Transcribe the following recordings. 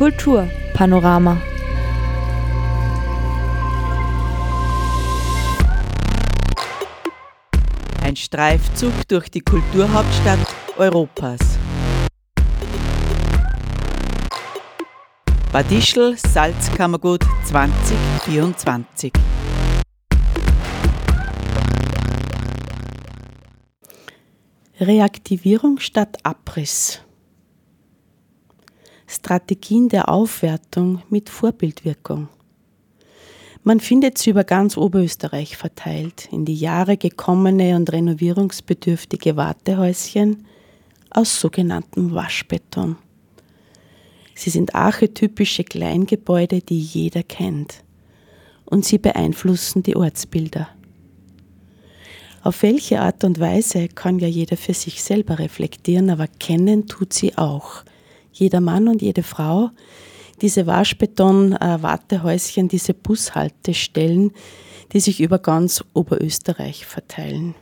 Kulturpanorama. Ein Streifzug durch die Kulturhauptstadt Europas. Bad Ischl Salzkammergut 2024. Reaktivierung statt Abriss. Strategien der Aufwertung mit Vorbildwirkung. Man findet sie über ganz Oberösterreich verteilt, in die Jahre gekommene und renovierungsbedürftige Wartehäuschen aus sogenanntem Waschbeton. Sie sind archetypische Kleingebäude, die jeder kennt. Und sie beeinflussen die Ortsbilder. Auf welche Art und Weise kann ja jeder für sich selber reflektieren, aber kennen tut sie auch. Jeder Mann und jede Frau, diese Waschbeton-Wartehäuschen, diese Bushaltestellen, die sich über ganz Oberösterreich verteilen.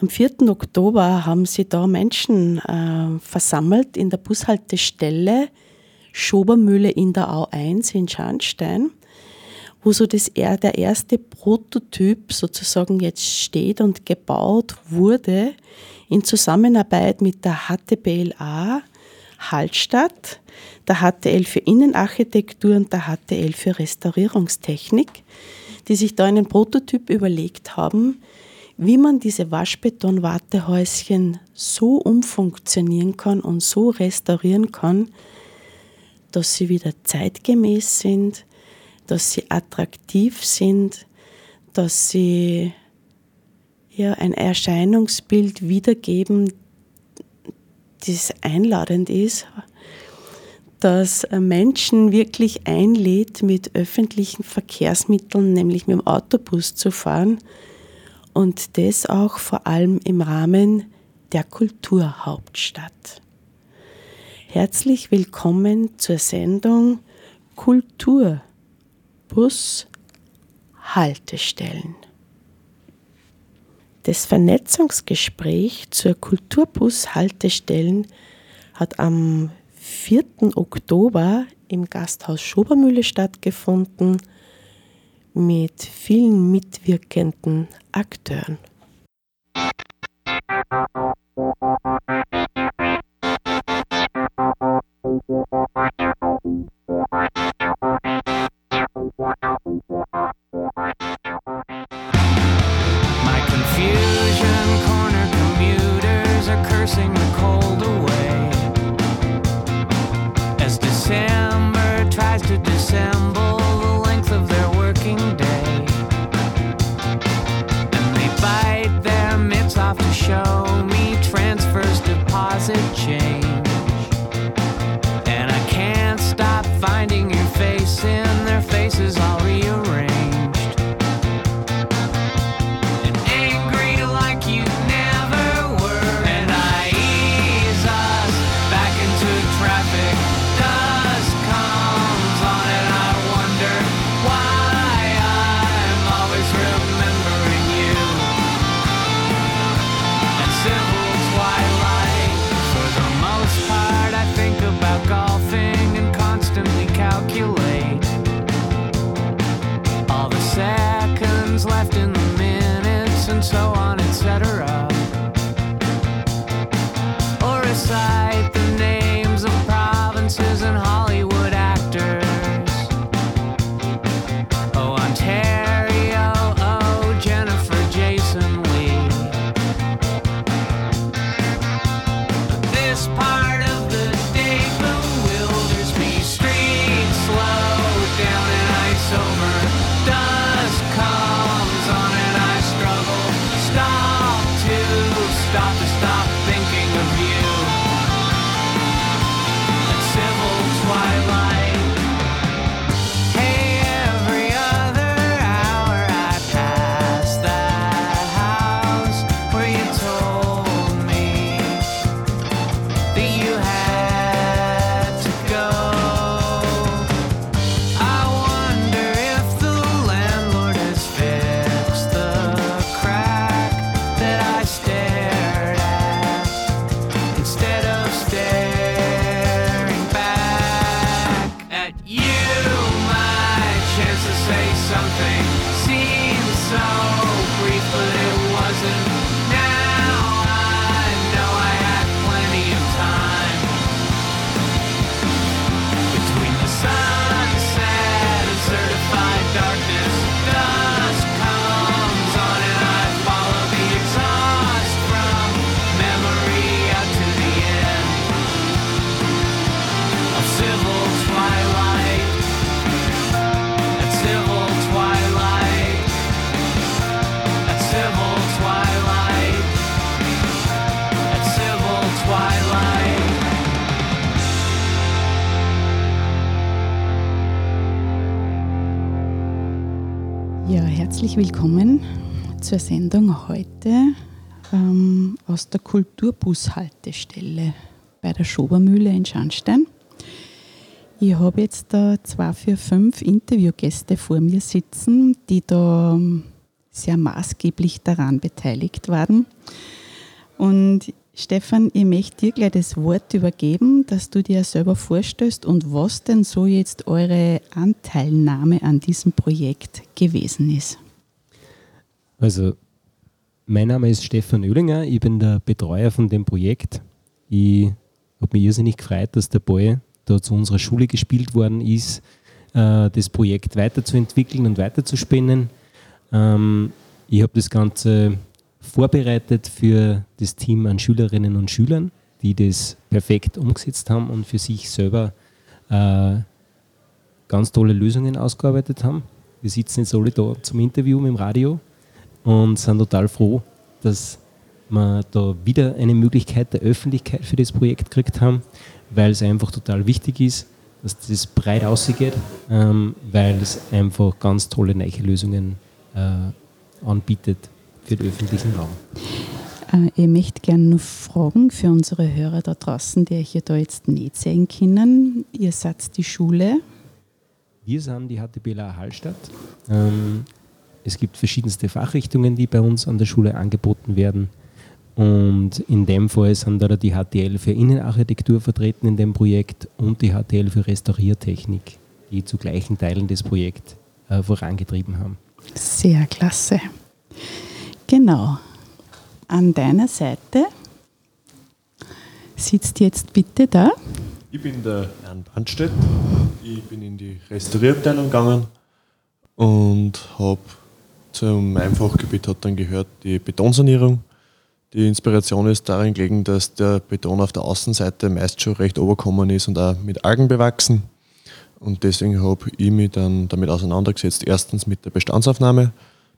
Am 4. Oktober haben sie da Menschen äh, versammelt in der Bushaltestelle Schobermühle in der Au 1 in Scharnstein, wo so das, der erste Prototyp sozusagen jetzt steht und gebaut wurde in Zusammenarbeit mit der HTBLA Hallstatt, der HTL für Innenarchitektur und der HTL für Restaurierungstechnik, die sich da einen Prototyp überlegt haben, wie man diese Waschbeton-Wartehäuschen so umfunktionieren kann und so restaurieren kann, dass sie wieder zeitgemäß sind, dass sie attraktiv sind, dass sie ja, ein Erscheinungsbild wiedergeben, das einladend ist, das Menschen wirklich einlädt, mit öffentlichen Verkehrsmitteln, nämlich mit dem Autobus zu fahren und das auch vor allem im Rahmen der Kulturhauptstadt. Herzlich willkommen zur Sendung Kulturbus Haltestellen. Das Vernetzungsgespräch zur Kulturbus-Haltestellen hat am 4. Oktober im Gasthaus Schobermühle stattgefunden mit vielen mitwirkenden Akteuren. Herzlich willkommen zur Sendung heute ähm, aus der Kulturbushaltestelle bei der Schobermühle in Scharnstein. Ich habe jetzt da zwei, vier, fünf Interviewgäste vor mir sitzen, die da ähm, sehr maßgeblich daran beteiligt waren. Und Stefan, ich möchte dir gleich das Wort übergeben, dass du dir selber vorstellst und was denn so jetzt eure Anteilnahme an diesem Projekt gewesen ist. Also, mein Name ist Stefan Oehlinger, ich bin der Betreuer von dem Projekt. Ich habe mich irrsinnig gefreut, dass der Ball da zu unserer Schule gespielt worden ist, äh, das Projekt weiterzuentwickeln und weiterzuspinnen. Ähm, ich habe das Ganze vorbereitet für das Team an Schülerinnen und Schülern, die das perfekt umgesetzt haben und für sich selber äh, ganz tolle Lösungen ausgearbeitet haben. Wir sitzen jetzt alle da zum Interview mit dem Radio und sind total froh, dass wir da wieder eine Möglichkeit der Öffentlichkeit für das Projekt gekriegt haben, weil es einfach total wichtig ist, dass das breit ausgeht, ähm, weil es einfach ganz tolle neue Lösungen äh, anbietet für den öffentlichen Raum. Äh, ich möchte gerne noch fragen für unsere Hörer da draußen, die euch da jetzt nicht sehen können. Ihr seid die Schule. Wir sind die HTBLA Hallstatt. Ähm, es gibt verschiedenste Fachrichtungen, die bei uns an der Schule angeboten werden. Und in dem Fall sind da die HTL für Innenarchitektur vertreten in dem Projekt und die HTL für Restauriertechnik, die zu gleichen Teilen das Projekt äh, vorangetrieben haben. Sehr klasse. Genau. An deiner Seite sitzt jetzt bitte da. Ich bin der Jan Brandstedt. Ich bin in die Restaurierabteilung gegangen und habe zu meinem Fachgebiet hat dann gehört die Betonsanierung. Die Inspiration ist darin gelegen, dass der Beton auf der Außenseite meist schon recht oberkommen ist und auch mit Algen bewachsen. Und deswegen habe ich mich dann damit auseinandergesetzt. Erstens mit der Bestandsaufnahme,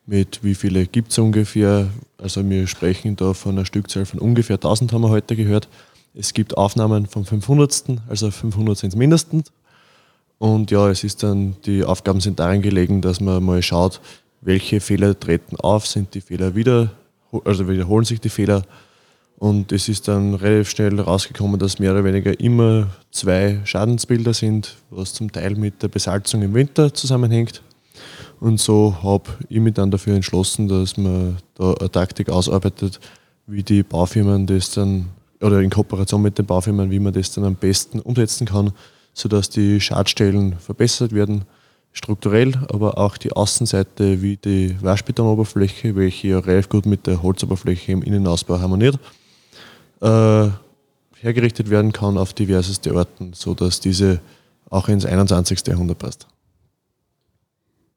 mit wie viele gibt es ungefähr. Also wir sprechen da von einer Stückzahl von ungefähr 1000 haben wir heute gehört. Es gibt Aufnahmen vom 500. Also 500 sind es mindestens. Und ja, es ist dann, die Aufgaben sind darin gelegen, dass man mal schaut, welche Fehler treten auf, sind die Fehler wieder, also wiederholen sich die Fehler. Und es ist dann relativ schnell rausgekommen, dass mehr oder weniger immer zwei Schadensbilder sind, was zum Teil mit der Besalzung im Winter zusammenhängt. Und so habe ich mich dann dafür entschlossen, dass man da eine Taktik ausarbeitet, wie die Baufirmen das dann, oder in Kooperation mit den Baufirmen, wie man das dann am besten umsetzen kann, sodass die Schadstellen verbessert werden strukturell, aber auch die Außenseite wie die Waschbetonoberfläche, welche ja relativ gut mit der Holzoberfläche im Innenausbau harmoniert, äh, hergerichtet werden kann auf diverseste Orten, sodass diese auch ins 21. Jahrhundert passt.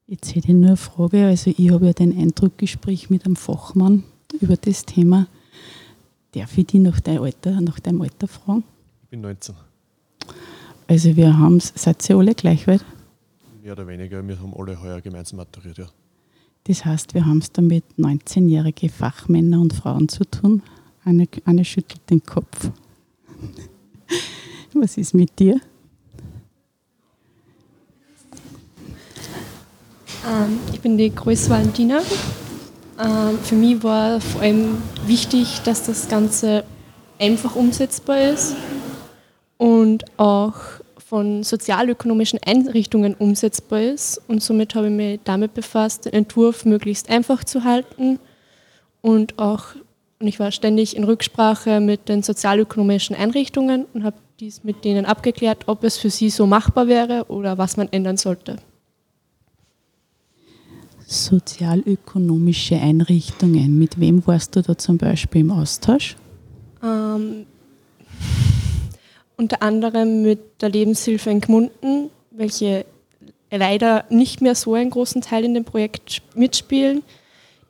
Jetzt hätte ich nur eine Frage. Also ich habe ja den Eindruck, Gespräch mit einem Fachmann über das Thema. Darf ich dich nach deinem Alter, nach deinem Alter fragen? Ich bin 19. Also wir haben seid ihr alle gleich weit? Mehr oder weniger. Wir haben alle heuer gemeinsam maturiert, ja. Das heißt, wir haben es da mit 19-jährigen Fachmännern und Frauen zu tun. Eine, eine schüttelt den Kopf. Was ist mit dir? Ähm, ich bin die Größe Valentina. Ähm, für mich war vor allem wichtig, dass das Ganze einfach umsetzbar ist und auch von sozialökonomischen Einrichtungen umsetzbar ist. Und somit habe ich mich damit befasst, den Entwurf möglichst einfach zu halten und auch, und ich war ständig in Rücksprache mit den sozialökonomischen Einrichtungen und habe dies mit denen abgeklärt, ob es für sie so machbar wäre oder was man ändern sollte. Sozialökonomische Einrichtungen. Mit wem warst du da zum Beispiel im Austausch? Ähm, unter anderem mit der Lebenshilfe in Gmunden, welche leider nicht mehr so einen großen Teil in dem Projekt mitspielen.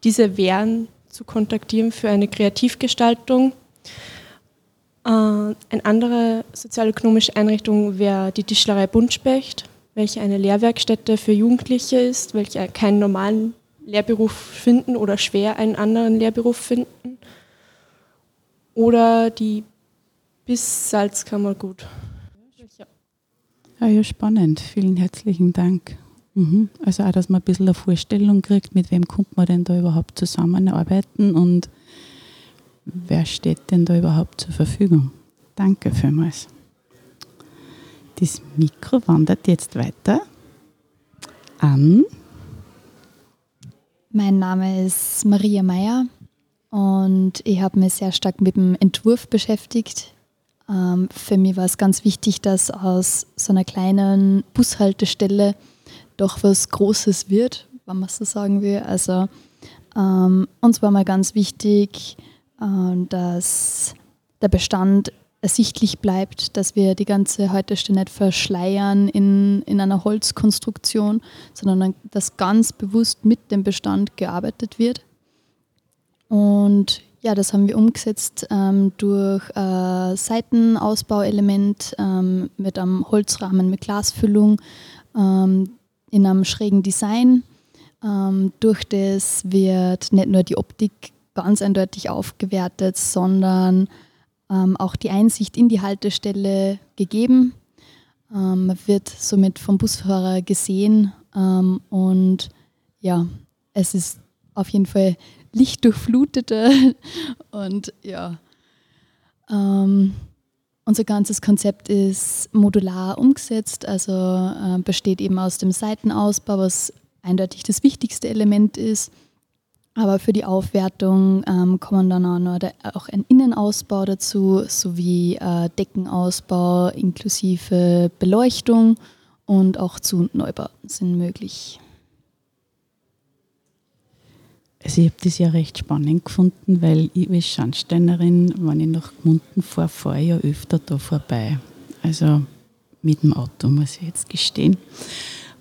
Diese wären zu kontaktieren für eine Kreativgestaltung. Äh, eine andere sozialökonomische Einrichtung wäre die Tischlerei Buntspecht, welche eine Lehrwerkstätte für Jugendliche ist, welche keinen normalen Lehrberuf finden oder schwer einen anderen Lehrberuf finden. Oder die bis Salzkammergut. Ja. Ja, ja, spannend. Vielen herzlichen Dank. Mhm. Also auch, dass man ein bisschen eine Vorstellung kriegt, mit wem kommt man denn da überhaupt zusammenarbeiten und wer steht denn da überhaupt zur Verfügung. Danke vielmals. Das Mikro wandert jetzt weiter an. Mein Name ist Maria Meyer und ich habe mich sehr stark mit dem Entwurf beschäftigt. Ähm, für mich war es ganz wichtig, dass aus so einer kleinen Bushaltestelle doch was Großes wird, wenn man so sagen will. Also ähm, uns war mal ganz wichtig, äh, dass der Bestand ersichtlich bleibt, dass wir die ganze Haltestelle nicht verschleiern in, in einer Holzkonstruktion, sondern dass ganz bewusst mit dem Bestand gearbeitet wird. Und ja, das haben wir umgesetzt ähm, durch äh, Seitenausbauelement ähm, mit einem Holzrahmen mit Glasfüllung ähm, in einem schrägen Design. Ähm, durch das wird nicht nur die Optik ganz eindeutig aufgewertet, sondern ähm, auch die Einsicht in die Haltestelle gegeben. Ähm, wird somit vom Busfahrer gesehen und ja, es ist auf jeden Fall lichtdurchfluteter und ja. Ähm, unser ganzes Konzept ist modular umgesetzt, also äh, besteht eben aus dem Seitenausbau, was eindeutig das wichtigste Element ist. Aber für die Aufwertung ähm, kommen dann auch noch der, auch ein Innenausbau dazu, sowie äh, Deckenausbau inklusive Beleuchtung und auch Zu- Neubauten sind möglich. Also ich habe das ja recht spannend gefunden, weil ich als Schandsteinerin, wenn ich nach Gmunden fahre, fahre ich ja öfter da vorbei. Also mit dem Auto, muss ich jetzt gestehen.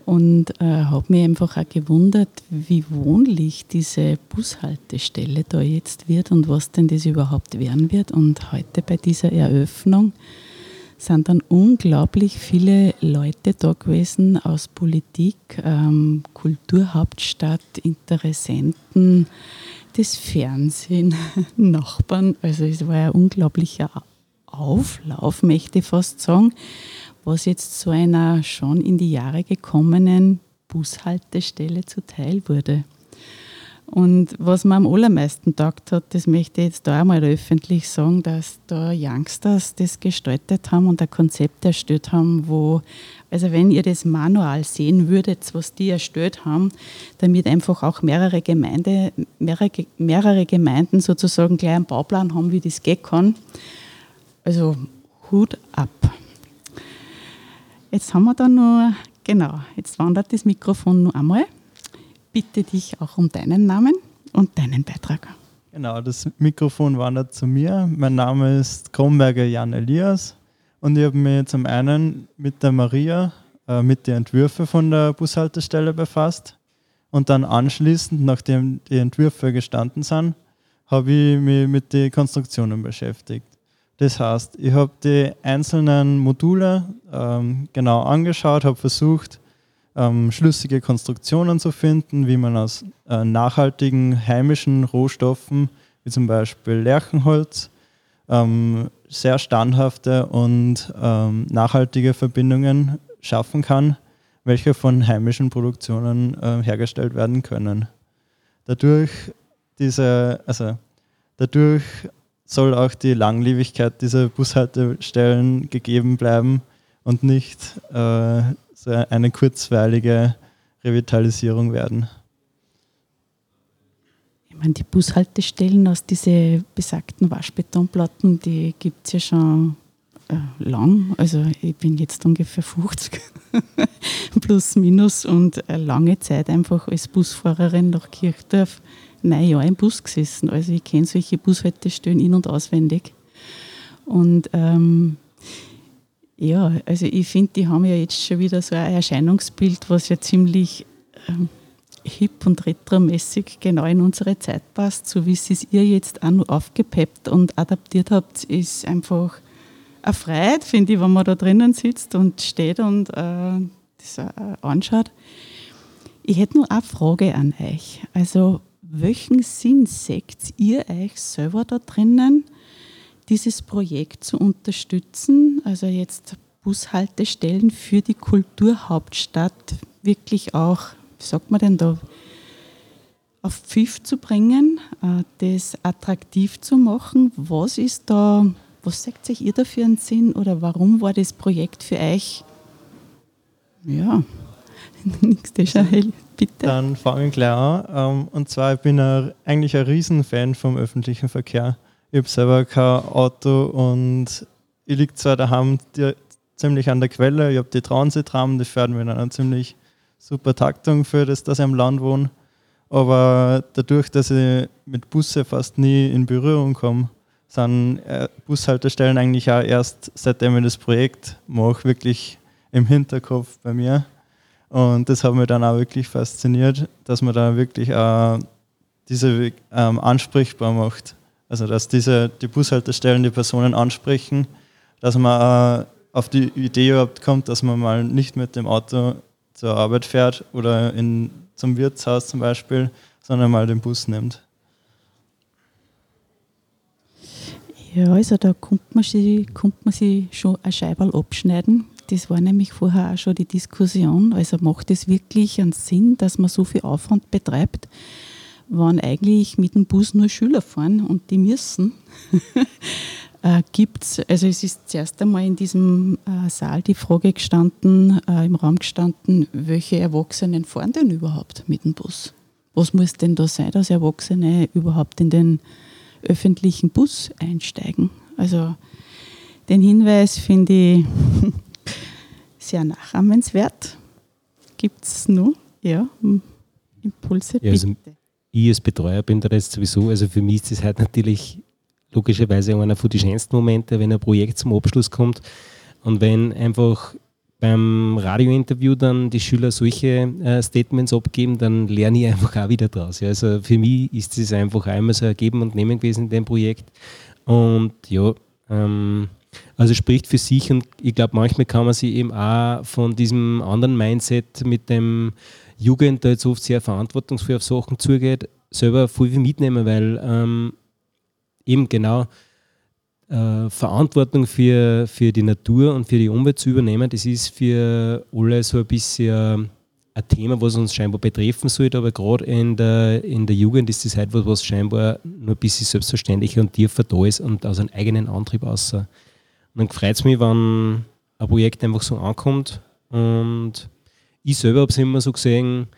Und äh, habe mich einfach auch gewundert, wie wohnlich diese Bushaltestelle da jetzt wird und was denn das überhaupt werden wird. Und heute bei dieser Eröffnung sind dann unglaublich viele Leute da gewesen aus Politik, ähm, Kulturhauptstadt, Interessenten, das Fernsehen, Nachbarn. Also es war ein unglaublicher Auflauf, möchte ich fast sagen, was jetzt zu einer schon in die Jahre gekommenen Bushaltestelle zuteil wurde. Und was mir am allermeisten taugt hat, das möchte ich jetzt da einmal öffentlich sagen, dass da Youngsters das gestaltet haben und ein Konzept erstellt haben, wo, also wenn ihr das Manual sehen würdet, was die erstellt haben, damit einfach auch mehrere, Gemeinde, mehrere, mehrere Gemeinden sozusagen gleich einen Bauplan haben, wie das gehen kann. Also Hut ab. Jetzt haben wir da nur, genau, jetzt wandert das Mikrofon noch einmal bitte dich auch um deinen Namen und deinen Beitrag. Genau, das Mikrofon wandert zu mir. Mein Name ist Kronberger Jan Elias und ich habe mich zum einen mit der Maria äh, mit den Entwürfen von der Bushaltestelle befasst und dann anschließend, nachdem die Entwürfe gestanden sind, habe ich mich mit den Konstruktionen beschäftigt. Das heißt, ich habe die einzelnen Module ähm, genau angeschaut, habe versucht, ähm, schlüssige Konstruktionen zu finden, wie man aus äh, nachhaltigen heimischen Rohstoffen, wie zum Beispiel Lärchenholz, ähm, sehr standhafte und ähm, nachhaltige Verbindungen schaffen kann, welche von heimischen Produktionen äh, hergestellt werden können. Dadurch, diese, also dadurch soll auch die Langlebigkeit dieser Bushaltestellen gegeben bleiben und nicht äh, eine kurzweilige Revitalisierung werden. Ich meine, die Bushaltestellen aus diesen besagten Waschbetonplatten, die gibt es ja schon äh, lang. Also ich bin jetzt ungefähr 50. plus minus und lange Zeit einfach als Busfahrerin nach Kirchdorf neun Jahre im Bus gesessen. Also ich kenne solche Bushaltestellen in- und auswendig. Und ähm, ja, also ich finde, die haben ja jetzt schon wieder so ein Erscheinungsbild, was ja ziemlich ähm, hip und retromäßig genau in unsere Zeit passt, so wie es ihr jetzt auch noch aufgepeppt und adaptiert habt, ist einfach eine Freiheit, finde ich, wenn man da drinnen sitzt und steht und äh, das äh, anschaut. Ich hätte nur eine Frage an euch. Also, welchen Sinn seht ihr euch selber da drinnen, dieses Projekt zu unterstützen? Also jetzt Bushaltestellen für die Kulturhauptstadt wirklich auch, wie sagt man denn da, auf Pfiff zu bringen, äh, das attraktiv zu machen. Was ist da, was sagt sich ihr da für einen Sinn oder warum war das Projekt für euch? Ja, nächste Schahel, bitte. Dann fange ich gleich an. Ähm, und zwar, ich bin eigentlich ein Riesenfan vom öffentlichen Verkehr. Ich habe selber kein Auto und ich liege zwar daheim ziemlich an der Quelle, ich habe die Transitrahmen, die fahren mit einer ziemlich super Taktung für das, dass ich am Land wohne. Aber dadurch, dass ich mit Busse fast nie in Berührung komme, sind äh, Bushaltestellen eigentlich auch erst seitdem ich das Projekt mache, wirklich im Hinterkopf bei mir. Und das hat mich dann auch wirklich fasziniert, dass man da wirklich auch diese ähm, ansprechbar macht. Also dass diese, die Bushaltestellen die Personen ansprechen, dass man auch auf die Idee überhaupt kommt, dass man mal nicht mit dem Auto zur Arbeit fährt oder in zum Wirtshaus zum Beispiel, sondern mal den Bus nimmt. Ja, also da kommt man sich, kommt man sich schon ein Scheiberl abschneiden. Das war nämlich vorher auch schon die Diskussion. Also macht es wirklich einen Sinn, dass man so viel Aufwand betreibt, wenn eigentlich mit dem Bus nur Schüler fahren und die müssen? äh, gibt also es ist zuerst einmal in diesem äh, Saal die Frage gestanden, äh, im Raum gestanden, welche Erwachsenen fahren denn überhaupt mit dem Bus? Was muss denn da sein, dass Erwachsene überhaupt in den öffentlichen Bus einsteigen? Also den Hinweis finde ich sehr nachahmenswert. Gibt es nur? Ja, Impulse, ja, also Ich als Betreuer bin da jetzt sowieso, also für mich ist das halt natürlich logischerweise einer von den schönsten Momente, wenn ein Projekt zum Abschluss kommt und wenn einfach beim Radiointerview dann die Schüler solche äh, Statements abgeben, dann lerne ich einfach auch wieder draus. Ja. Also für mich ist es einfach einmal so ein Geben und Nehmen gewesen in dem Projekt. Und ja, ähm, also spricht für sich und ich glaube, manchmal kann man sich eben auch von diesem anderen Mindset mit dem Jugend, der jetzt oft sehr verantwortungsvoll auf Sachen zugeht, selber viel mitnehmen, weil ähm, eben genau äh, Verantwortung für, für die Natur und für die Umwelt zu übernehmen, das ist für alle so ein bisschen ein Thema, was uns scheinbar betreffen sollte, aber gerade in der, in der Jugend ist das halt was, was scheinbar nur ein bisschen selbstverständlicher und tiefer da ist und aus einem eigenen Antrieb außer. Und dann freut es mich, wenn ein Projekt einfach so ankommt und ich selber habe es immer so gesehen,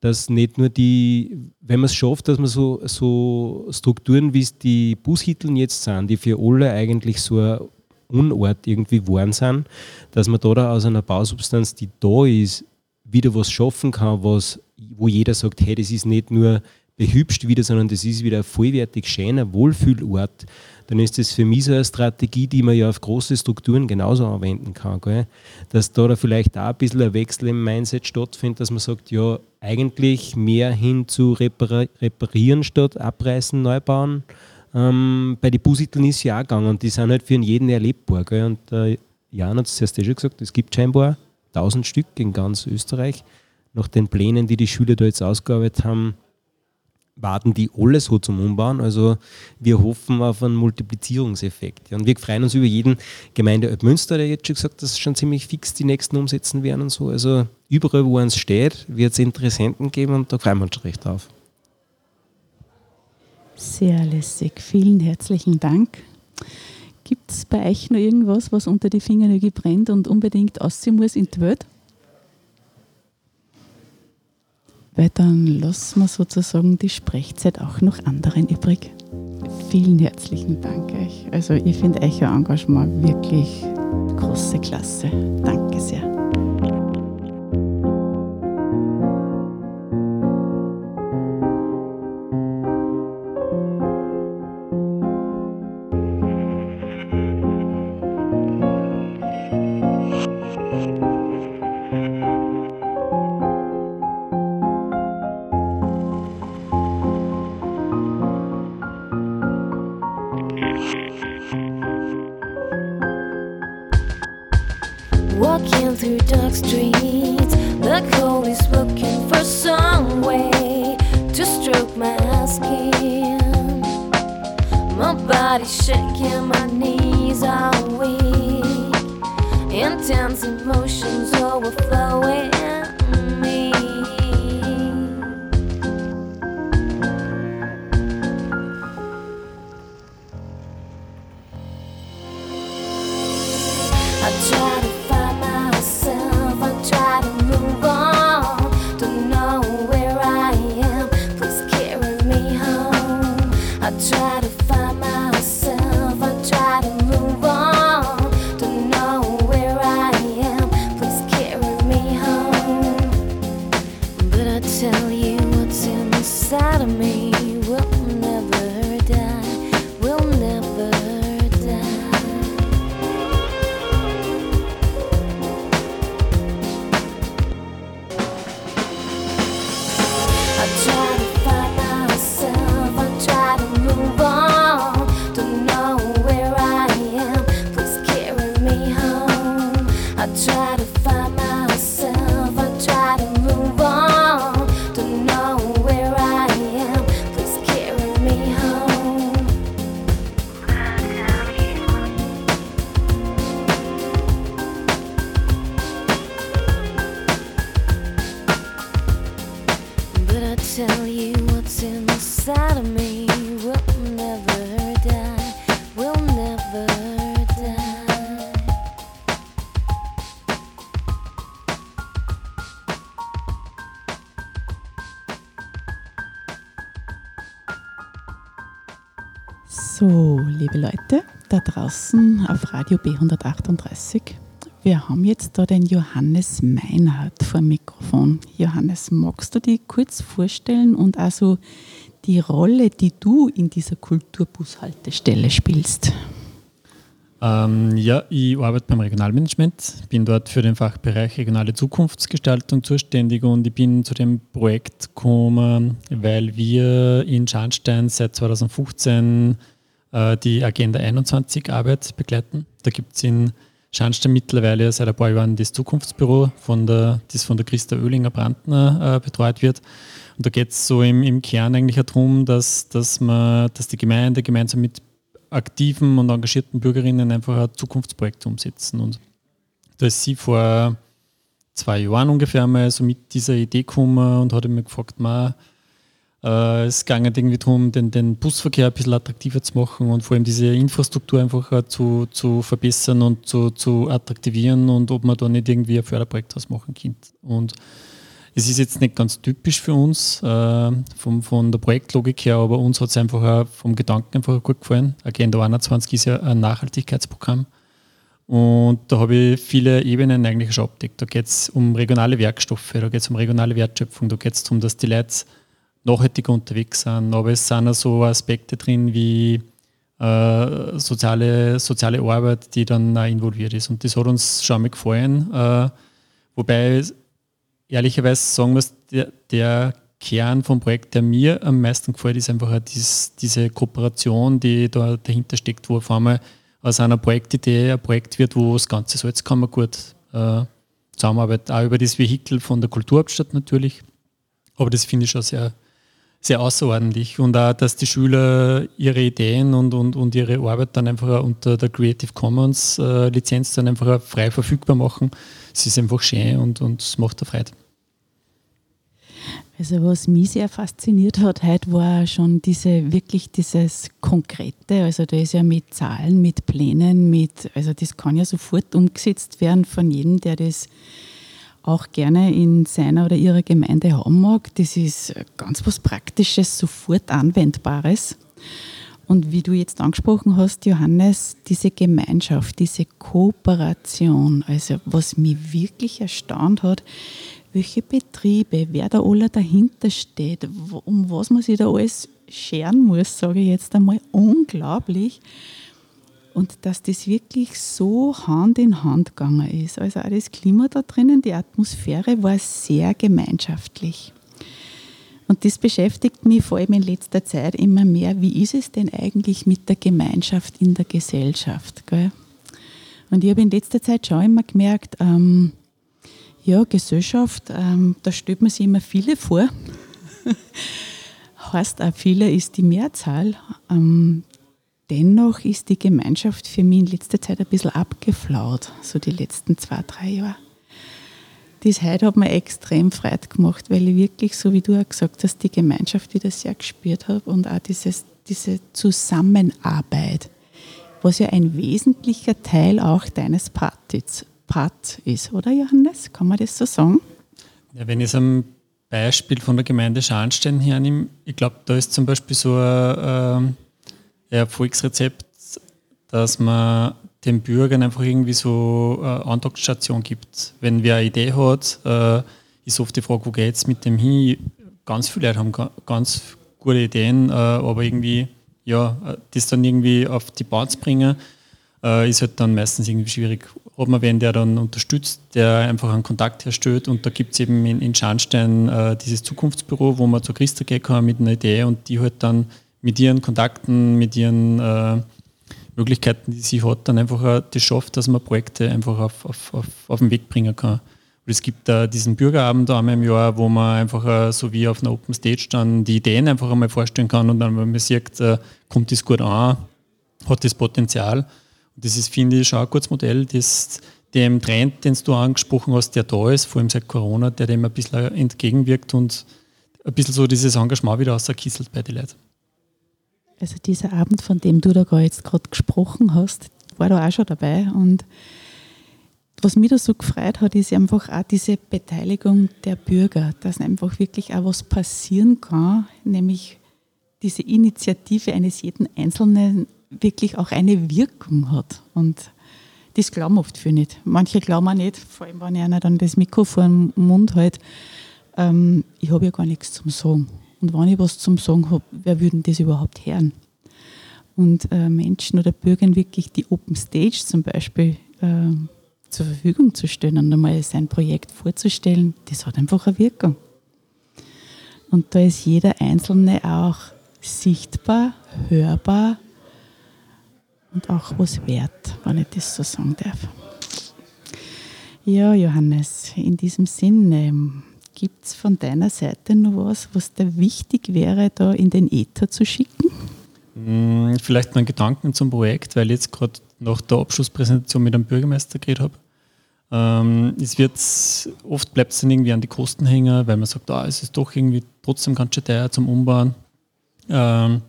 dass nicht nur die, wenn man es schafft, dass man so, so Strukturen, wie es die Bushitteln jetzt sind, die für alle eigentlich so ein Unort irgendwie geworden sind, dass man da, aus einer Bausubstanz, die da ist, wieder was schaffen kann, was, wo jeder sagt, hey, das ist nicht nur behübscht wieder, sondern das ist wieder ein vollwertig schöner Wohlfühlort, dann ist das für mich so eine Strategie, die man ja auf große Strukturen genauso anwenden kann. Gell? Dass da, da vielleicht auch ein bisschen ein Wechsel im Mindset stattfindet, dass man sagt, ja, eigentlich mehr hin zu repar reparieren statt abreißen, neu bauen. Ähm, bei den Busiteln ist es ja auch gegangen die sind halt für jeden erlebbar. Gell? Und äh, Jan hat es zuerst eh schon gesagt, es gibt scheinbar 1000 Stück in ganz Österreich. Nach den Plänen, die die Schüler da jetzt ausgearbeitet haben, warten die alle so zum Umbauen. Also wir hoffen auf einen Multiplizierungseffekt. und wir freuen uns über jeden Gemeinde Münster, der jetzt schon gesagt hat, dass schon ziemlich fix die nächsten umsetzen werden und so. Also überall, wo es steht, wird es Interessenten geben und da freuen wir uns schon recht drauf. Sehr lässig. Vielen herzlichen Dank. Gibt es bei euch noch irgendwas, was unter die Fingernägel brennt und unbedingt aussehen muss in die Welt? Weil dann lassen wir sozusagen die Sprechzeit auch noch anderen übrig. Vielen herzlichen Dank euch. Also ich finde euer Engagement wirklich große Klasse. Danke sehr. Through dark streets. The cold is looking for some way to stroke my skin. My body's shaking, my knees are weak. Intense emotions overflowing So, liebe Leute, da draußen auf Radio B138. Wir haben jetzt da den Johannes Meinhardt vor dem Mikrofon. Johannes, magst du dich kurz vorstellen und also die Rolle, die du in dieser Kulturbushaltestelle spielst? Ähm, ja, ich arbeite beim Regionalmanagement, bin dort für den Fachbereich regionale Zukunftsgestaltung zuständig und ich bin zu dem Projekt gekommen, weil wir in Scharnstein seit 2015 äh, die Agenda 21 Arbeit begleiten. Da gibt es in Scharnstein mittlerweile seit ein paar Jahren das Zukunftsbüro, von der, das von der Christa Oehlinger-Brandner äh, betreut wird. Und da geht es so im, im Kern eigentlich darum, dass, dass, man, dass die Gemeinde gemeinsam mit aktiven und engagierten Bürgerinnen einfach ein Zukunftsprojekt umsetzen. Und da ist sie vor zwei Jahren ungefähr mal so mit dieser Idee gekommen und hat mich gefragt, ma, äh, es ging halt irgendwie darum, den, den Busverkehr ein bisschen attraktiver zu machen und vor allem diese Infrastruktur einfach zu, zu verbessern und zu, zu attraktivieren und ob man da nicht irgendwie ein Förderprojekt draus machen kann. Und es ist jetzt nicht ganz typisch für uns äh, vom, von der Projektlogik her, aber uns hat es einfach vom Gedanken einfach gut gefallen. Agenda 21 ist ja ein Nachhaltigkeitsprogramm. Und da habe ich viele Ebenen eigentlich schon abdeckt. Da geht es um regionale Werkstoffe, da geht es um regionale Wertschöpfung, da geht es darum, dass die Leute nachhaltiger unterwegs sind. Aber es sind auch so Aspekte drin wie äh, soziale, soziale Arbeit, die dann auch involviert ist. Und das hat uns schon mal gefallen. Äh, wobei ehrlicherweise sagen muss, der, der Kern vom Projekt, der mir am meisten gefällt, ist einfach dies, diese Kooperation, die da dahinter steckt, wo auf einmal aus einer Projektidee ein Projekt wird, wo das ganze Salzkammergut äh, zusammenarbeitet, auch über das Vehikel von der Kulturhauptstadt natürlich. Aber das finde ich schon sehr, sehr außerordentlich. Und auch, dass die Schüler ihre Ideen und, und, und ihre Arbeit dann einfach unter der Creative Commons äh, Lizenz dann einfach frei verfügbar machen. Es ist einfach schön und, und es macht eine Freude. Also was mich sehr fasziniert hat heute war schon diese wirklich dieses Konkrete. Also da ist ja mit Zahlen, mit Plänen, mit, also das kann ja sofort umgesetzt werden von jedem, der das auch gerne in seiner oder ihrer Gemeinde haben mag. Das ist ganz was Praktisches, sofort Anwendbares. Und wie du jetzt angesprochen hast, Johannes, diese Gemeinschaft, diese Kooperation, also was mich wirklich erstaunt hat, welche Betriebe, wer da alle dahinter steht, um was man sich da alles scheren muss, sage ich jetzt einmal, unglaublich. Und dass das wirklich so Hand in Hand gegangen ist. Also auch das Klima da drinnen, die Atmosphäre war sehr gemeinschaftlich. Und das beschäftigt mich vor allem in letzter Zeit immer mehr, wie ist es denn eigentlich mit der Gemeinschaft in der Gesellschaft? Gell? Und ich habe in letzter Zeit schon immer gemerkt, ähm, Ja, Gesellschaft, ähm, da stellt man sich immer viele vor. heißt auch viele ist die Mehrzahl. Ähm, dennoch ist die Gemeinschaft für mich in letzter Zeit ein bisschen abgeflaut, so die letzten zwei, drei Jahre. Das heute hat mir extrem Freude gemacht, weil ich wirklich, so wie du auch gesagt hast, die Gemeinschaft wieder sehr gespürt habe und auch dieses, diese Zusammenarbeit, was ja ein wesentlicher Teil auch deines Parts Part ist, oder Johannes? Kann man das so sagen? Ja, wenn ich es am Beispiel von der Gemeinde Scharnstein hernehme, ich glaube, da ist zum Beispiel so ein äh, Erfolgsrezept, dass man den Bürgern einfach irgendwie so eine Antragsstation gibt. Wenn wer eine Idee hat, äh, ist oft die Frage, wo geht es mit dem hin? Ganz viele Leute haben ganz gute Ideen, äh, aber irgendwie, ja, das dann irgendwie auf die Bahn zu bringen, äh, ist halt dann meistens irgendwie schwierig. Hat man wen, der dann unterstützt, der einfach einen Kontakt herstellt und da gibt es eben in, in Scharnstein äh, dieses Zukunftsbüro, wo man zur Christa gehen kann mit einer Idee und die halt dann mit ihren Kontakten, mit ihren äh, Möglichkeiten, die sie hat, dann einfach das schafft, dass man Projekte einfach auf, auf, auf, auf den Weg bringen kann. Und es gibt da diesen Bürgerabend einmal im Jahr, wo man einfach äh, so wie auf einer Open Stage dann die Ideen einfach einmal vorstellen kann und dann, wenn man sieht, äh, kommt das gut an, hat das Potenzial das ist, finde ich, schon ein gutes Modell, das dem Trend, den du angesprochen hast, der da ist, vor allem seit Corona, der dem ein bisschen entgegenwirkt und ein bisschen so dieses Engagement wieder außerkisselt bei den Leuten. Also dieser Abend, von dem du da jetzt gerade gesprochen hast, war da auch schon dabei und was mich da so gefreut hat, ist einfach auch diese Beteiligung der Bürger, dass einfach wirklich auch was passieren kann, nämlich diese Initiative eines jeden Einzelnen wirklich auch eine Wirkung hat. Und das glauben oft viele nicht. Manche glauben auch nicht, vor allem wenn einer dann das Mikro vor dem Mund hält, ähm, ich habe ja gar nichts zum Sagen. Und wenn ich was zum Sagen habe, wer würde das überhaupt hören? Und äh, Menschen oder Bürgern wirklich die Open Stage zum Beispiel äh, zur Verfügung zu stellen und einmal sein Projekt vorzustellen, das hat einfach eine Wirkung. Und da ist jeder Einzelne auch sichtbar, hörbar und auch was wert, wenn ich das so sagen darf. Ja, Johannes, in diesem Sinne, gibt es von deiner Seite noch was, was da wichtig wäre, da in den Äther zu schicken? Hm, vielleicht einen Gedanken zum Projekt, weil ich jetzt gerade nach der Abschlusspräsentation mit dem Bürgermeister geredet habe. Ähm, es wird oft bleibt es dann irgendwie an die Kosten hängen, weil man sagt, ah, es ist doch irgendwie trotzdem ganz schön teuer zum Umbauen. Ähm,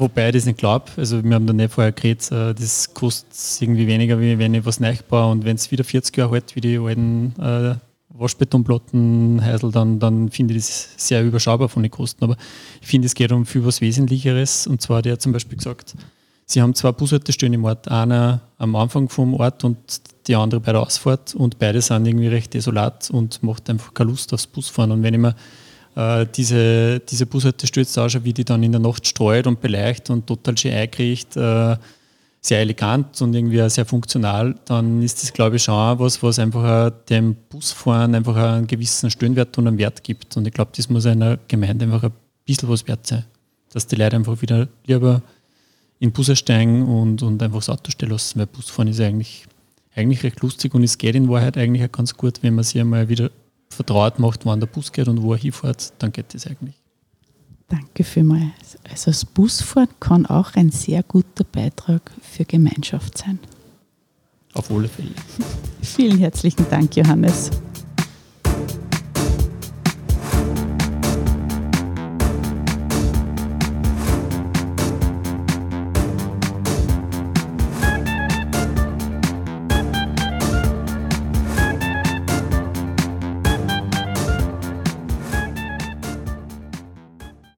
Wobei ich das nicht glaube. Also wir haben da nicht vorher geredet, äh, das kostet irgendwie weniger, wie wenn ich was neu baue. Und wenn es wieder 40 Jahre alt wie die alten äh, Waschbetonplatten Heisel, dann, dann finde ich das sehr überschaubar von den Kosten. Aber ich finde, es geht um viel was Wesentlicheres. Und zwar, der hat zum Beispiel gesagt, sie haben zwei Bushaltestellen im Ort, einer am Anfang vom Ort und die andere bei der Ausfahrt. Und beide sind irgendwie recht desolat und macht einfach keine Lust aufs Busfahren. Und wenn ich mir äh, diese, diese Bushaltestelle jetzt ausschaut, wie die dann in der Nacht streut und beleicht und total schön eingerichtet, äh, sehr elegant und irgendwie sehr funktional, dann ist das, glaube ich, schon was, was einfach dem Busfahren einfach einen gewissen Stellenwert und einen Wert gibt. Und ich glaube, das muss einer Gemeinde einfach ein bisschen was wert sein. Dass die Leute einfach wieder lieber in Busse steigen und, und einfach das Auto stehen lassen, weil Busfahren ist eigentlich, eigentlich recht lustig und es geht in Wahrheit eigentlich auch ganz gut, wenn man sich einmal wieder vertraut macht, wann der Bus geht und wo er hinfährt, dann geht das eigentlich. Danke vielmals. Also das Busfahren kann auch ein sehr guter Beitrag für Gemeinschaft sein. Auf alle Fälle. Vielen herzlichen Dank, Johannes.